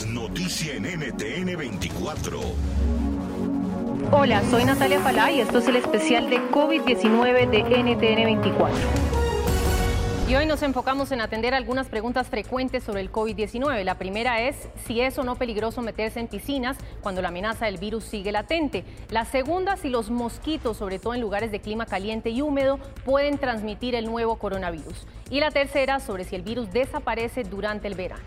noticia en NTN 24. Hola, soy Natalia Falá y esto es el especial de COVID-19 de NTN 24. Y hoy nos enfocamos en atender algunas preguntas frecuentes sobre el COVID-19. La primera es si es o no peligroso meterse en piscinas cuando la amenaza del virus sigue latente. La segunda, si los mosquitos, sobre todo en lugares de clima caliente y húmedo, pueden transmitir el nuevo coronavirus. Y la tercera, sobre si el virus desaparece durante el verano.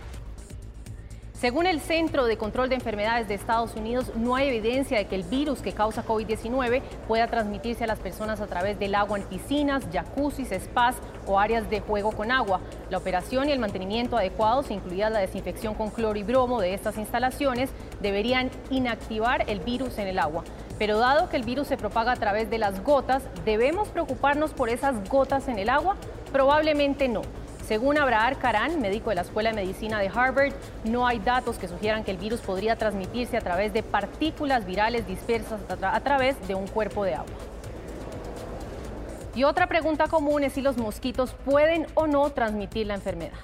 Según el Centro de Control de Enfermedades de Estados Unidos, no hay evidencia de que el virus que causa COVID-19 pueda transmitirse a las personas a través del agua en piscinas, jacuzzis, spas o áreas de juego con agua. La operación y el mantenimiento adecuados, incluida la desinfección con cloro y bromo de estas instalaciones, deberían inactivar el virus en el agua. Pero dado que el virus se propaga a través de las gotas, ¿debemos preocuparnos por esas gotas en el agua? Probablemente no. Según Abraham Karan, médico de la Escuela de Medicina de Harvard, no hay datos que sugieran que el virus podría transmitirse a través de partículas virales dispersas a, través de un cuerpo de agua. Y otra pregunta común es si los mosquitos pueden o no transmitir la enfermedad.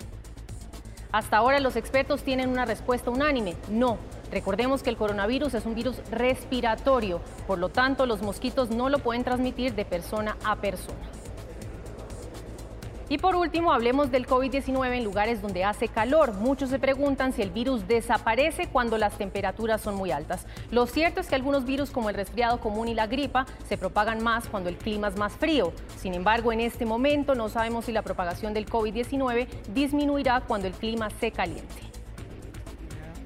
Hasta ahora los expertos tienen una respuesta unánime, no. Recordemos que el coronavirus es un virus respiratorio, por lo tanto los mosquitos no lo pueden transmitir de persona a persona. Y por último, hablemos del COVID-19 en lugares donde hace calor. Muchos se preguntan si el virus desaparece cuando las temperaturas son muy altas. Lo cierto es que algunos virus como el resfriado común y la gripa se propagan más cuando el clima es más frío. Sin embargo, en este momento no sabemos si la propagación del COVID-19 disminuirá cuando el clima se caliente.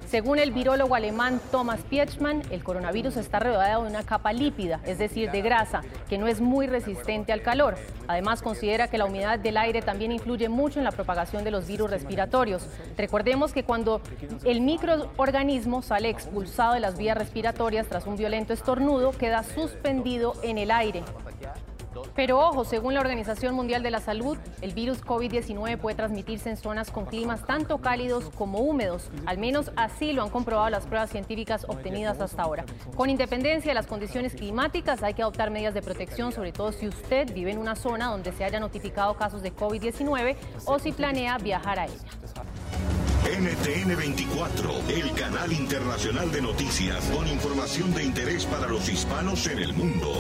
Según el virólogo alemán Thomas Piechmann, el coronavirus está rodeado de una capa lípida, es decir, de grasa, que no es muy resistente al calor. Además, considera que la humedad del aire también influye mucho en la propagación de los virus respiratorios. Recordemos que cuando el microorganismo sale expulsado de las vías respiratorias tras un violento estornudo, queda suspendido en el aire. Pero ojo, según la Organización Mundial de la Salud, el virus COVID-19 puede transmitirse en zonas con climas tanto cálidos como húmedos. Al menos así lo han comprobado las pruebas científicas obtenidas hasta ahora. Con independencia de las condiciones climáticas, hay que adoptar medidas de protección, sobre todo si usted vive en una zona donde se haya notificado casos de COVID-19 o si planea viajar a ella. NTN 24, el canal internacional de noticias con información de interés para los hispanos en el mundo.